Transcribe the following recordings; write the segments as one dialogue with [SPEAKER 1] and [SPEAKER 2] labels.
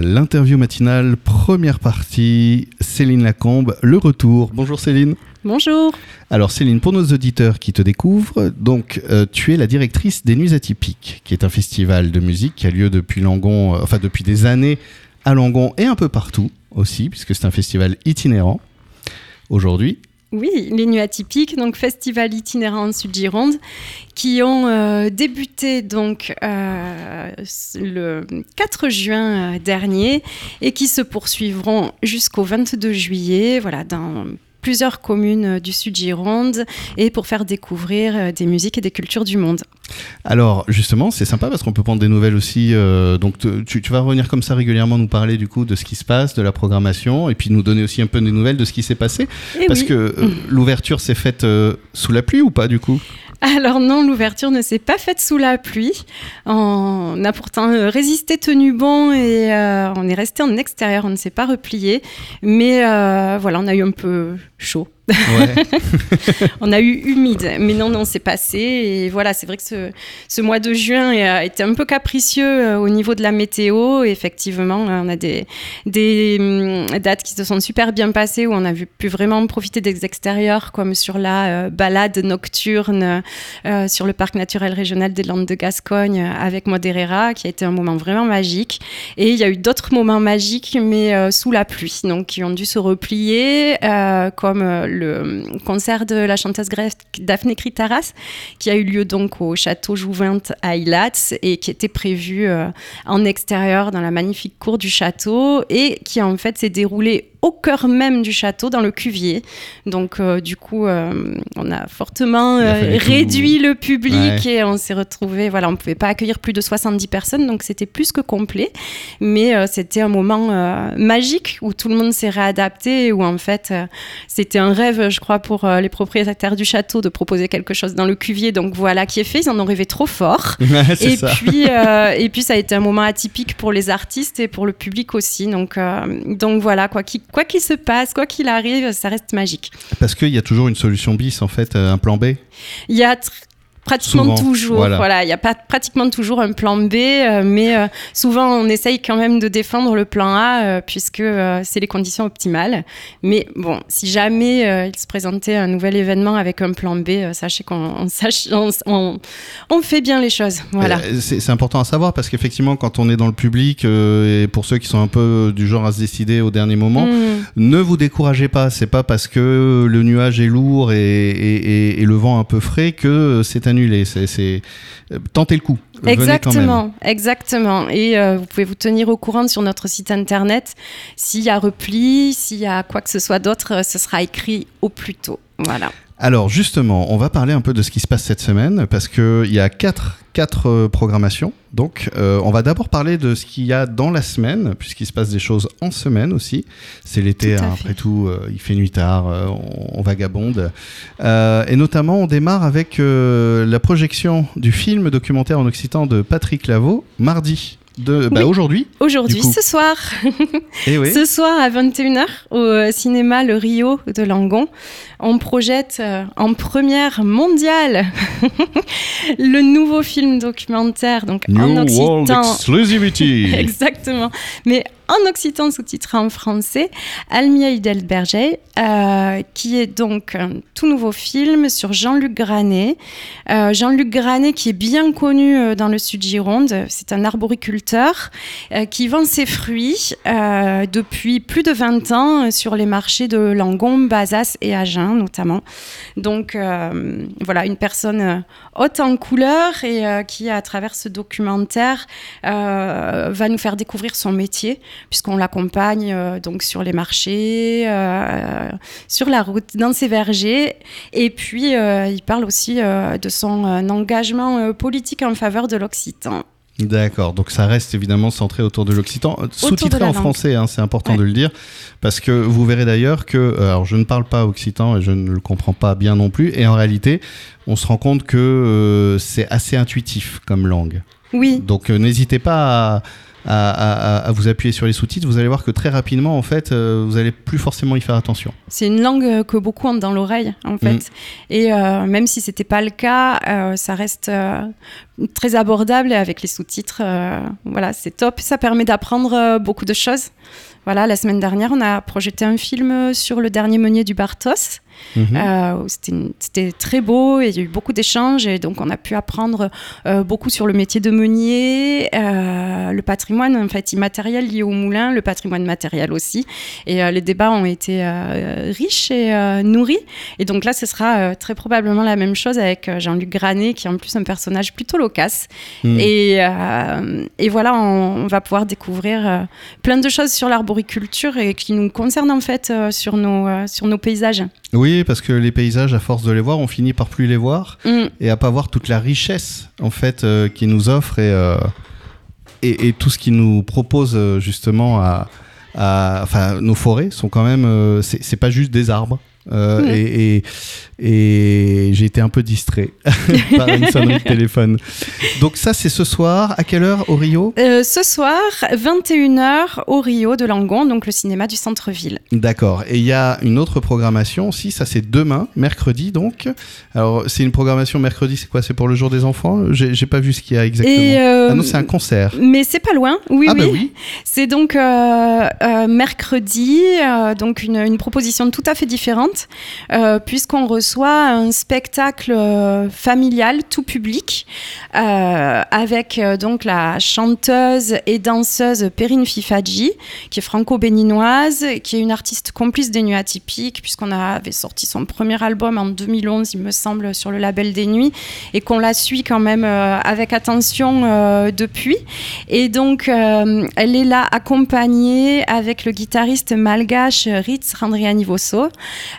[SPEAKER 1] l'interview matinale, première partie, Céline Lacombe, le retour. Bonjour Céline.
[SPEAKER 2] Bonjour.
[SPEAKER 1] Alors Céline, pour nos auditeurs qui te découvrent, donc euh, tu es la directrice des Nuits Atypiques, qui est un festival de musique qui a lieu depuis Langon, euh, enfin depuis des années à Langon et un peu partout aussi, puisque c'est un festival itinérant. Aujourd'hui,
[SPEAKER 2] oui, les Nuits Atypiques, donc festival itinérant Sud-Gironde, qui ont euh, débuté donc euh, le 4 juin euh, dernier et qui se poursuivront jusqu'au 22 juillet, voilà, dans plusieurs communes du sud Gironde et pour faire découvrir des musiques et des cultures du monde.
[SPEAKER 1] Alors justement, c'est sympa parce qu'on peut prendre des nouvelles aussi. donc tu, vas revenir comme ça régulièrement nous parler du coup de ce qui se passe, de la programmation et puis nous donner aussi un peu des nouvelles de ce qui s'est passé.
[SPEAKER 2] Eh
[SPEAKER 1] parce que l'ouverture s'est faite sous la pluie ou pas du coup?
[SPEAKER 2] Alors non, l'ouverture ne s'est pas faite sous la pluie. On a pourtant euh, résisté, tenu bon et euh, on est resté en extérieur, on ne s'est pas replié. Mais euh, voilà, on a eu un peu chaud. on a eu humide, mais non, non, c'est passé. Et voilà, c'est vrai que ce, ce, mois de juin a été un peu capricieux au niveau de la météo. effectivement, on a des, des hum, dates qui se sont super bien passées où on a pu vraiment profiter des extérieurs, comme sur la balade nocturne euh, sur le parc naturel régional des Landes de Gascogne euh, avec Moderera, qui a été un moment vraiment magique. Et il y a eu d'autres moments magiques, mais euh, sous la pluie, donc qui ont dû se replier, comme le concert de la chanteuse grecque Daphné Kritaras, qui a eu lieu donc au château Jouvinte à Ilats et qui était prévu en extérieur dans la magnifique cour du château et qui en fait s'est déroulé au cœur même du château, dans le cuvier. Donc, euh, du coup, euh, on a fortement euh, réduit le public et on s'est retrouvé. Voilà, on ne pouvait pas accueillir plus de 70 personnes, donc c'était plus que complet. Mais c'était un moment magique où tout le monde s'est réadapté, où en fait, c'était un rêve, je crois, pour les propriétaires du château de proposer quelque chose dans le cuvier. Donc voilà qui est fait. Ils en ont rêvé trop fort. et, puis, et puis, ça a été un moment atypique pour les artistes et pour le public aussi. Donc, donc voilà, quoi, qui quoi qu'il se passe, quoi qu'il arrive, ça reste magique.
[SPEAKER 1] Parce qu'il y a toujours une solution bis, en fait, euh, un plan B
[SPEAKER 2] Il y a pratiquement toujours. Voilà, il n'y a pas pratiquement toujours un plan B, euh, mais euh, souvent on essaye quand même de défendre le plan A euh, puisque c'est les conditions optimales. Mais bon, si jamais il se présentait un nouvel événement avec un plan B, sachez qu'on on, on, fait bien les choses. Voilà.
[SPEAKER 1] C'est important à savoir parce qu'effectivement, quand on est dans le public et pour ceux qui sont un peu du genre à se décider au dernier moment, mm. ne vous découragez pas. C'est pas parce que le nuage est lourd et, et, et le vent un peu frais que c'est un c'est euh, tentez le coup.
[SPEAKER 2] Exactement, exactement. Et euh, vous pouvez vous tenir au courant sur notre site internet. S'il y a repli, s'il y a quoi que ce soit d'autre, euh, ce sera écrit au plus tôt. Voilà.
[SPEAKER 1] Alors justement, on va parler un peu de ce qui se passe cette semaine parce qu'il y a quatre, quatre euh, programmations. Donc euh, on va d'abord parler de ce qu'il y a dans la semaine, puisqu'il se passe des choses en semaine aussi. C'est l'été, hein, après tout, euh, il fait nuit tard, on, on, vagabonde. et notamment, on démarre avec la projection du film documentaire en occitan de Patrick Lavaux, mardi de bah, aujourd'hui.
[SPEAKER 2] Aujourd'hui, ce soir. Et eh oui. Ce soir à 21h au euh, cinéma Le Rio de Langon, on projette euh, en première mondiale le nouveau film documentaire donc
[SPEAKER 1] en
[SPEAKER 2] occitan.
[SPEAKER 1] World Exclusivity.
[SPEAKER 2] Exactement. Mais en occitan sous-titré en français, Almia Hidelberger, euh, qui est donc un tout nouveau film sur Jean-Luc Granet. Euh, Jean-Luc Granet qui est bien connu euh, dans le sud Gironde, c'est un arboriculteur qui vend ses fruits depuis plus de 20 ans sur les marchés de Langon, Bazas et Agen notamment. Donc voilà, une personne haute en couleur et qui à travers ce documentaire va nous faire découvrir son métier puisqu'on l'accompagne euh, donc sur les marchés, euh, sur la route, dans ses vergers. Et puis, euh, il parle aussi de son engagement politique en faveur de l'Occitan.
[SPEAKER 1] D'accord, donc ça reste évidemment centré autour de l'occitan, sous-titré en français, hein, c'est important de le dire, parce que vous verrez d'ailleurs que, alors je ne parle pas occitan et je ne le comprends pas bien non plus, et en réalité, on se rend compte que c'est assez intuitif comme langue.
[SPEAKER 2] Oui.
[SPEAKER 1] Donc n'hésitez pas à à, vous appuyer sur les sous-titres, vous allez voir que très rapidement, en fait, vous allez plus forcément y faire attention.
[SPEAKER 2] C'est une langue que beaucoup ont dans l'oreille, en fait. Mm. Et même si c'était pas le cas, ça reste très abordable et avec les sous-titres, voilà, c'est top. Ça permet d'apprendre beaucoup de choses. Voilà, la semaine dernière, on a projeté un film sur le dernier meunier du Bartos. Mhm. Euh, c'était très beau et il y a eu beaucoup d'échanges et donc on a pu apprendre euh, beaucoup sur le métier de meunier, euh, le patrimoine en fait immatériel lié au moulin, le patrimoine matériel aussi. Et les débats ont été riches et nourris. Et donc là, ce sera très probablement la même chose avec Jean-Luc Granet qui est en plus un personnage plutôt loquace. Mhm. Et, et, voilà, on, va pouvoir découvrir plein de choses sur l'arboriculture et qui nous concernent en fait sur, nos, sur nos paysages.
[SPEAKER 1] Oui, parce que les paysages, à force de les voir, on finit par plus les voir mm. et à pas voir toute la richesse en fait euh, qu'ils nous offrent euh, et, et, tout ce qu'ils nous proposent euh, justement à, enfin, nos forêts sont quand même, c'est pas juste des arbres. Mm. et, et j'ai été un peu distrait par une sonnerie de téléphone. Donc ça, c'est ce soir. À quelle heure au Rio?
[SPEAKER 2] Euh, Ce soir, 21h au Rio de Langon, donc le cinéma du centre-ville.
[SPEAKER 1] D'accord. Et il y a une autre programmation aussi. Ça, c'est demain, mercredi donc. Alors, c'est une programmation mercredi. C'est quoi? C'est pour le jour des enfants? J'ai pas vu ce qu'il y a exactement. Euh, ah non, c'est un concert.
[SPEAKER 2] Mais c'est pas loin. Oui, ah, bah oui. oui. C'est donc euh, mercredi, donc une, une, proposition tout à fait différente, puisqu'on reçoit un spectacle euh, familial tout public euh, avec euh, donc la chanteuse et danseuse Perrine Fifadji qui est franco-béninoise, qui est une artiste complice des nuits atypiques puisqu'on avait sorti son premier album en 2011 il me semble sur le label des nuits et qu'on la suit quand même avec attention depuis. Et donc elle est là accompagnée avec le guitariste malgache Ritz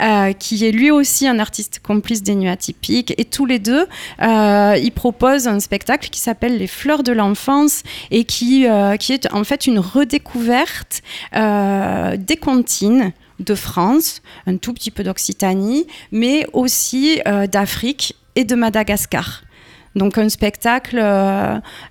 [SPEAKER 2] Randrianivoso qui est lui aussi un artiste artiste complice des nuits atypiques. Et tous les deux, euh, ils proposent un spectacle qui s'appelle Les Fleurs de l'enfance et qui, euh, qui est en fait une redécouverte euh, des comptines de France, un tout petit peu d'Occitanie, mais aussi d'Afrique et de Madagascar. Donc un spectacle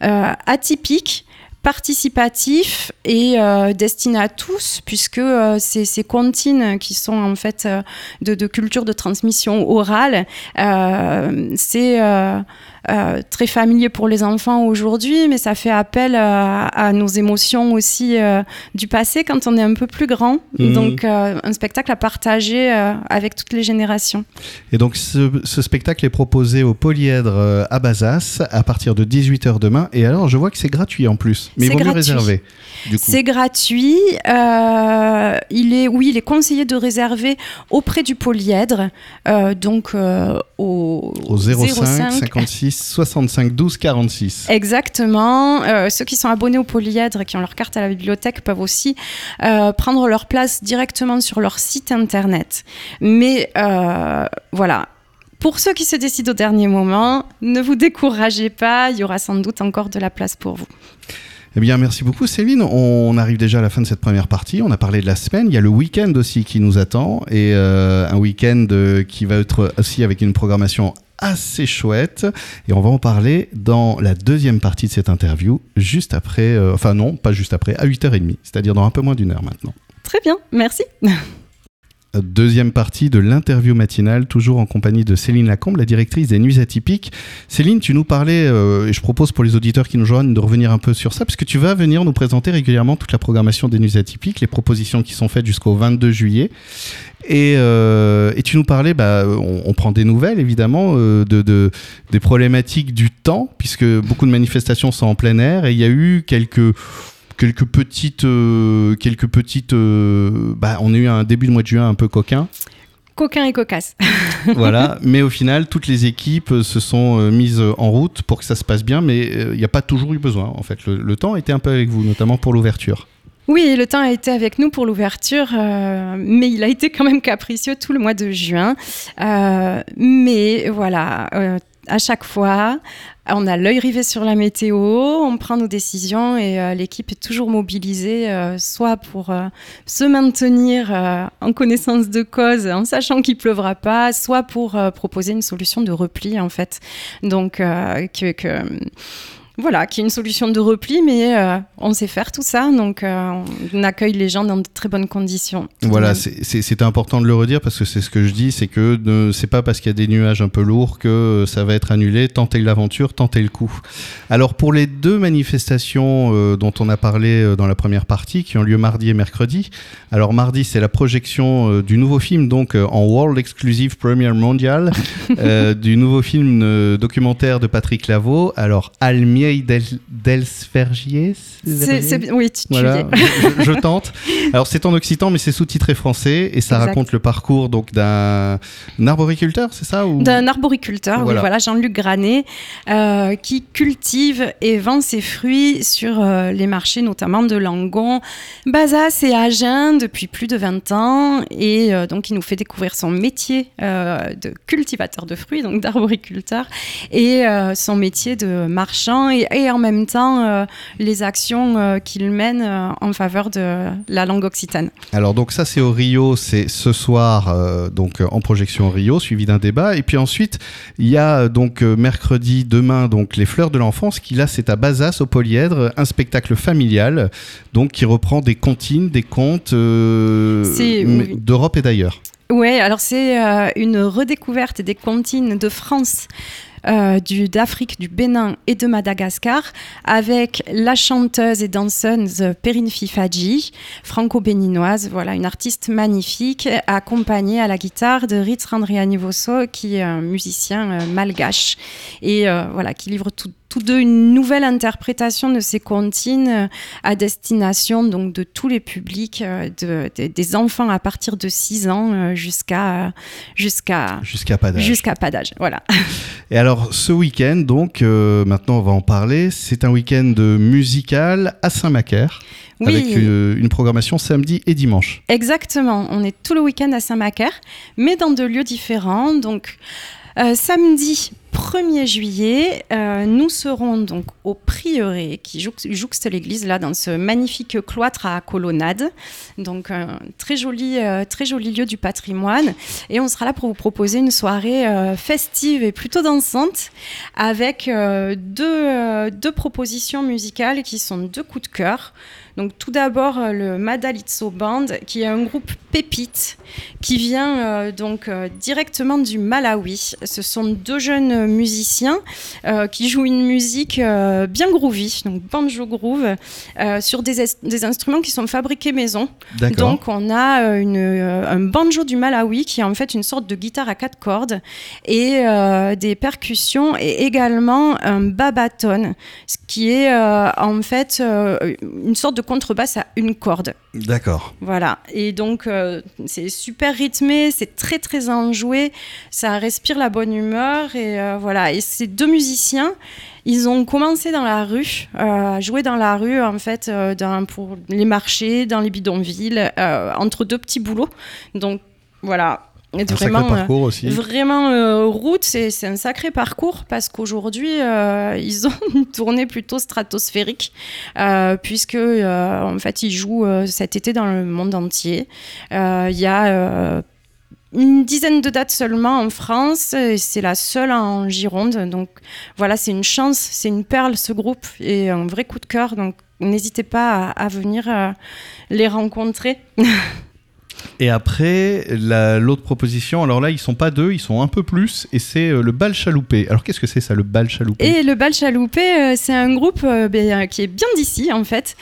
[SPEAKER 2] atypique participatif et euh, destiné à tous, puisque euh, ces, ces, comptines qui sont en fait euh, de, de, culture de transmission orale, c'est euh, très familier pour les enfants aujourd'hui, mais ça fait appel à, nos émotions aussi du passé quand on est un peu plus grand. Mhm. Donc un spectacle à partager avec toutes les générations.
[SPEAKER 1] Et donc ce, spectacle est proposé au Polyèdre à Bazas à partir de 18h demain. Et alors je vois que c'est gratuit en plus, mais il vaut mieux réserver.
[SPEAKER 2] C'est gratuit. il est, oui, il est conseillé de réserver auprès du Polyèdre, donc au,
[SPEAKER 1] au 05, 56 65 12 46.
[SPEAKER 2] Exactement. Euh, ceux qui sont abonnés au Polyèdre et qui ont leur carte à la bibliothèque peuvent aussi euh, prendre leur place directement sur leur site internet. Mais euh, voilà. Pour ceux qui se décident au dernier moment, ne vous découragez pas, il y aura sans doute encore de la place pour vous.
[SPEAKER 1] Eh bien, merci beaucoup Céline. On arrive déjà à la fin de cette première partie. On a parlé de la semaine. Il y a le week-end aussi qui nous attend et un week-end qui va être aussi avec une programmation assez chouette. Et on va en parler dans la deuxième partie de cette interview, juste après, euh, enfin non, pas juste après, à 8h30, c'est-à-dire dans un peu moins d'une heure maintenant.
[SPEAKER 2] Très bien, merci.
[SPEAKER 1] Deuxième partie de l'interview matinale, toujours en compagnie de Céline Lacombe, la directrice des Nuits Atypiques. Céline, tu nous parlais, euh, et je propose pour les auditeurs qui nous joignent de revenir un peu sur ça, parce que tu vas venir nous présenter régulièrement toute la programmation des Nuits Atypiques, les propositions qui sont faites jusqu'au 22 juillet. Et, euh, et, tu nous parlais, bah, on, prend des nouvelles évidemment euh, de, des problématiques du temps, puisque beaucoup de manifestations sont en plein air, et il y a eu quelques quelques petites, euh, quelques petites. Euh, bah, on a eu un début de mois de juin un peu coquin.
[SPEAKER 2] Coquin et cocasse.
[SPEAKER 1] voilà, mais au final, toutes les équipes se sont euh, mises en route pour que ça se passe bien, mais il n'y a pas toujours eu besoin. En fait, le, temps était un peu avec vous, notamment pour l'ouverture.
[SPEAKER 2] Oui, le temps a été avec nous pour l'ouverture, mais il a été quand même capricieux tout le mois de juin. mais voilà, à chaque fois, on a l'œil rivé sur la météo, on prend nos décisions et euh, l'équipe est toujours mobilisée, euh, soit pour euh, se maintenir en connaissance de cause, en sachant qu'il pleuvra pas, soit pour proposer une solution de repli en fait. Donc que voilà, qui est une solution de repli, mais on sait faire tout ça, donc on accueille les gens dans de très bonnes conditions.
[SPEAKER 1] Voilà, c'est important de le redire parce que c'est ce que je dis, c'est que c'est pas parce qu'il y a des nuages un peu lourds que ça va être annulé. Tentez l'aventure, tentez le coup. Alors pour les deux manifestations dont on a parlé dans la première partie, qui ont lieu mardi et mercredi. Alors mardi, c'est la projection du nouveau film, donc en World Exclusive Premiere Mondial, du nouveau film documentaire de Patrick Lavaux. Alors Almier del, del
[SPEAKER 2] Oui, tu,
[SPEAKER 1] voilà, je, tente. Alors c'est en occitan, mais c'est sous-titré français et ça raconte le parcours donc d'un arboriculteur, c'est ça
[SPEAKER 2] ou... D'un arboriculteur, voilà, oui, voilà Jean-Luc Granet, euh, qui cultive et vend ses fruits sur euh, les marchés, notamment de Langon, Bazas et Agen depuis plus de 20 ans. Et euh, donc il nous fait découvrir son métier de cultivateur de fruits, donc d'arboriculteur, et son métier de marchand, et, et en même temps les actions qu'il mène en faveur de la langue occitane.
[SPEAKER 1] Alors donc ça c'est au Rio, c'est ce soir euh, donc en projection au Rio, suivi d'un débat. Et puis ensuite il y a donc euh, mercredi demain donc les fleurs de l'enfance qui là c'est à Bazas au Polyèdre, un spectacle familial donc qui reprend des comptines, des contes euh, d'Europe et d'ailleurs.
[SPEAKER 2] Oui, alors c'est une redécouverte des comptines de France euh, d'Afrique, du Bénin et de Madagascar, avec la chanteuse et danseuse Perrine Fifadji, franco-béninoise, voilà, une artiste magnifique, accompagnée à la guitare de Ritz Randrianivoso, qui est un musicien euh, malgache, et euh, voilà, qui livre tout, tous deux une nouvelle interprétation de ces comptines euh, à destination donc de tous les publics, euh, de, des enfants à partir de 6 ans euh, jusqu'à jusqu'à
[SPEAKER 1] jusqu'à pas d'âge.
[SPEAKER 2] Jusqu'à pas d'âge, voilà.
[SPEAKER 1] Et alors ce week-end, donc maintenant on va en parler, c'est un week-end musical à Saint-Macaire. Oui. Avec une, programmation samedi et dimanche.
[SPEAKER 2] Exactement, on est tout le week-end à Saint-Macaire, mais dans deux lieux différents. Donc samedi, 1er juillet, euh, nous serons donc au prieuré qui jouxte l'église là dans ce magnifique cloître à colonnade. Donc un très joli, euh, très joli lieu du patrimoine. Et on sera là pour vous proposer une soirée euh, festive et plutôt dansante avec deux, deux propositions musicales qui sont deux coups de cœur. Donc tout d'abord euh, le Madalitso Band, qui est un groupe pépite qui vient euh, donc euh, directement du Malawi. Ce sont deux jeunes musiciens qui jouent une musique bien groovy, donc banjo groove, sur des, des, instruments qui sont fabriqués maison. Donc on a une, un banjo du Malawi qui est en fait une sorte de guitare à quatre cordes et des percussions et également un babaton, ce qui est en fait une sorte de contrebasse à une corde.
[SPEAKER 1] D'accord.
[SPEAKER 2] Voilà. Et donc, euh, c'est super rythmé, c'est très, très enjoué. Ça respire la bonne humeur. Et euh, voilà. Et ces deux musiciens, ils ont commencé dans la rue, euh, à jouer dans la rue, en fait, dans, pour les marchés, dans les bidonvilles, entre deux petits boulots. Donc, voilà,
[SPEAKER 1] un vraiment, sacré parcours aussi.
[SPEAKER 2] Vraiment, euh, route, c'est un sacré parcours parce qu'aujourd'hui, euh, ils ont une tournée plutôt stratosphérique, euh, puisque en fait, ils jouent cet été dans le monde entier. Il y a une dizaine de dates seulement en France, c'est la seule en Gironde. Donc voilà, c'est une chance, c'est une perle ce groupe et un vrai coup de cœur. Donc n'hésitez pas à venir les rencontrer.
[SPEAKER 1] Et après, l'autre proposition, alors là, ils sont pas deux, ils sont un peu plus, et c'est euh, le bal chaloupé. Alors qu'est-ce que c'est ça, le bal chaloupé?
[SPEAKER 2] Et le bal chaloupé, euh, c'est un groupe euh, ben, qui est bien d'ici, en fait,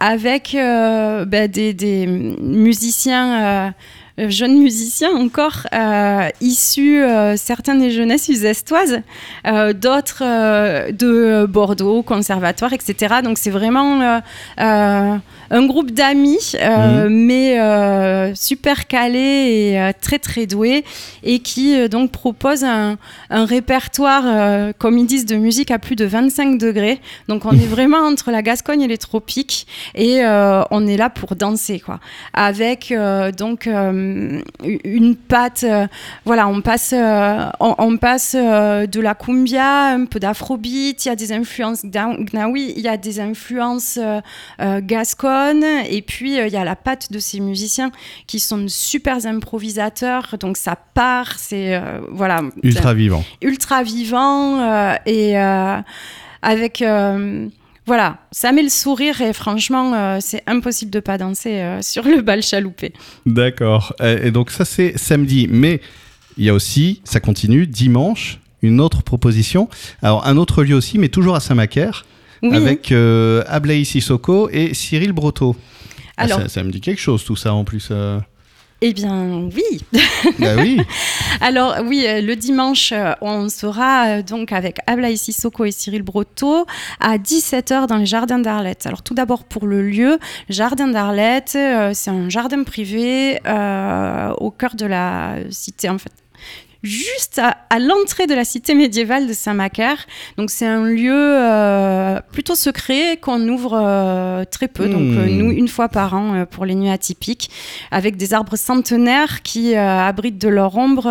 [SPEAKER 2] avec ben, des, des, musiciens jeunes musiciens encore euh, issus euh, certains des jeunesses usestoises, d'autres de Bordeaux, conservatoire, etc. Donc c'est vraiment un groupe d'amis, mhm. mais super calés et très très doués, et qui donc propose un, un répertoire, comme ils disent, de musique à plus de 25 degrés. Donc on est vraiment entre la Gascogne et les tropiques, et on est là pour danser, quoi. Avec donc euh, une pâte. Euh, voilà, on passe, euh, on, passe de la cumbia, un peu d'afrobeat. Il y a des influences gnawi, il y a des influences gasconnes, et puis il y a la patte de ces musiciens qui sont super improvisateurs. Donc ça part, c'est voilà
[SPEAKER 1] ultra vivant,
[SPEAKER 2] ultra vivant et avec voilà, ça met le sourire et franchement, c'est impossible de pas danser sur le bal chaloupé.
[SPEAKER 1] D'accord. Et donc ça c'est samedi, mais il y a aussi, ça continue dimanche, une autre proposition. Alors un autre lieu aussi, mais toujours à Saint-Macaire, avec euh, Ablaï Sissoko et Cyril Broto. Ah, Alors, ça, me dit quelque chose tout ça en plus. Euh.
[SPEAKER 2] Eh bien, oui.
[SPEAKER 1] bah oui.
[SPEAKER 2] Alors, oui, euh, le dimanche, on sera donc avec Ablaï Sissoko et Cyril Broto à 17h dans les jardins d'Arlette. Alors, tout d'abord pour le lieu, Jardin d'Arlette, c'est un jardin privé au cœur de la cité, en fait, juste à, l'entrée de la cité médiévale de Saint-Macaire. Donc c'est un lieu euh, plutôt secret qu'on ouvre euh, très peu, donc euh, hmm. nous une fois par an pour les nuits atypiques, avec des arbres centenaires qui abritent de leur ombre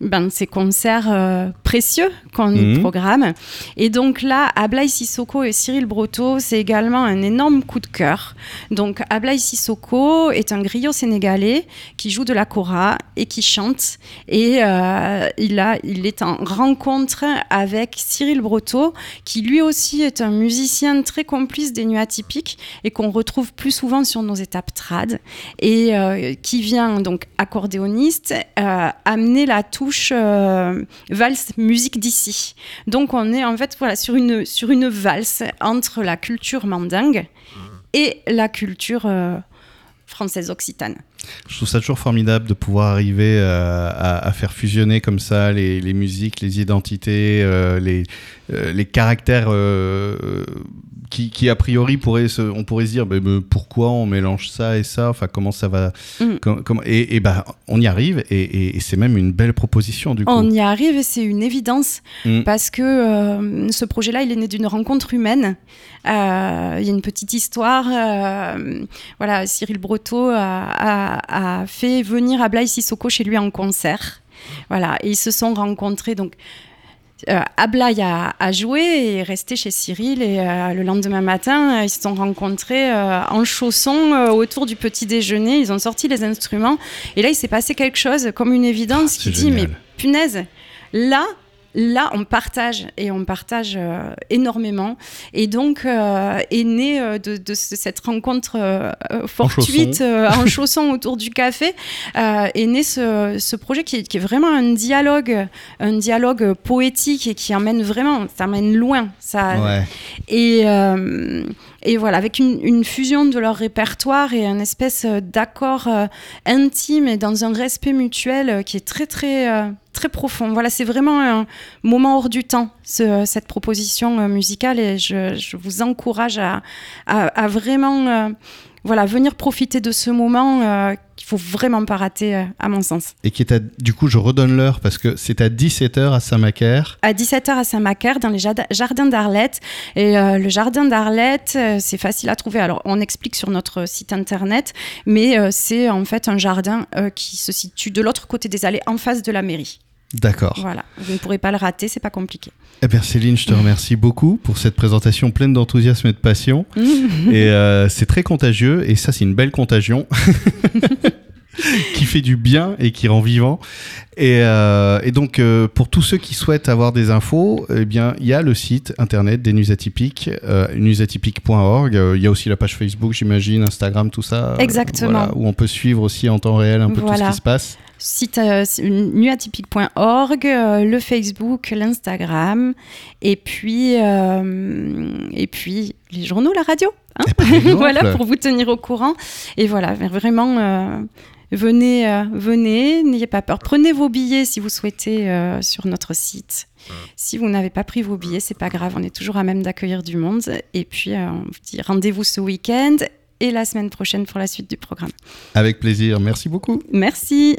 [SPEAKER 2] ben, ces concerts précieux qu'on hmm. programme. Et donc là, Ablaï Sissoko et Cyril Broto, c'est également un énorme coup de cœur. Donc Ablaï Sissoko est un griot sénégalais qui joue de la kora et qui chante et euh, il, a, il est en rencontre avec Cyril Broto, qui lui aussi est un musicien très complice des nuits atypiques et qu'on retrouve plus souvent sur nos étapes trad, et euh, qui vient donc accordéoniste euh, amener la touche valse musique d'ici. Donc on est en fait voilà, sur, une, sur une valse entre la culture mandingue et la culture française occitane.
[SPEAKER 1] Je trouve ça toujours formidable de pouvoir arriver euh, à, faire fusionner comme ça les, musiques, les identités, euh, les, euh, les caractères qui, a priori pourrait on pourrait se dire mais, pourquoi on mélange ça et ça? Enfin comment ça va mm. et, et bah, on y arrive et, c'est même une belle proposition du coup
[SPEAKER 2] on y arrive et c'est une évidence mm. parce que ce projet là il est né d'une rencontre humaine il y a une petite histoire voilà Cyril Broto a, fait venir Ablaï Sissoko chez lui en concert voilà et ils se sont rencontrés donc euh, Ablaï a, joué et est resté chez Cyril. Et euh, le lendemain matin, euh, ils se sont rencontrés en chaussons autour du petit déjeuner. Ils ont sorti les instruments. Et là, il s'est passé quelque chose, comme une évidence, ah, qui dit Mais punaise, là, là, on partage et on partage euh, énormément. Et donc, euh, est né euh, de, cette rencontre fortuite en chaussons autour du café, est né ce, projet qui est, vraiment un dialogue, un dialogue poétique et qui emmène vraiment, ça emmène loin. Ça, et, et voilà, avec une, fusion de leur répertoire et un espèce d'accord intime et dans un respect mutuel qui est très, très très profond. Voilà, c'est vraiment un moment hors du temps, cette proposition euh, musicale, et je, vous encourage à, vraiment euh, voilà, venir profiter de ce moment euh, faut vraiment pas rater, à mon sens.
[SPEAKER 1] Et qui est à, du coup, je redonne l'heure parce que c'est à 17h à Saint-Macaire.
[SPEAKER 2] À 17h à Saint-Macaire, dans les jardins d'Arlette. Et le jardin d'Arlette, c'est facile à trouver. Alors, on explique sur notre site internet, mais c'est en fait un jardin qui se situe de l'autre côté des allées, en face de la mairie.
[SPEAKER 1] D'accord.
[SPEAKER 2] Voilà, vous ne pourrez pas le rater, c'est pas compliqué.
[SPEAKER 1] Eh bien Céline, je te remercie beaucoup pour cette présentation pleine d'enthousiasme et de passion. et euh, c'est très contagieux, et ça c'est une belle contagion. qui fait du bien et qui rend vivant. Et, euh, donc, euh, pour tous ceux qui souhaitent avoir des infos, eh bien, il y a le site internet des News Atypiques, newsatypiques.org. Il y a aussi la page Facebook, j'imagine, Instagram, tout ça.
[SPEAKER 2] Exactement.
[SPEAKER 1] où on peut suivre aussi en temps réel un peu tout ce qui se passe
[SPEAKER 2] site euh, nuatypique.org, euh, le Facebook, l'Instagram, et puis euh, et puis les journaux, la radio.
[SPEAKER 1] Hein
[SPEAKER 2] voilà pour vous tenir au courant. Et voilà, vraiment. Venez, venez, n'ayez pas peur. Prenez vos billets si vous souhaitez sur notre site. Si vous n'avez pas pris vos billets, c'est pas grave, on est toujours à même d'accueillir du monde. Et puis, on vous dit rendez-vous ce week-end et la semaine prochaine pour la suite du programme.
[SPEAKER 1] Avec plaisir, merci beaucoup.
[SPEAKER 2] Merci.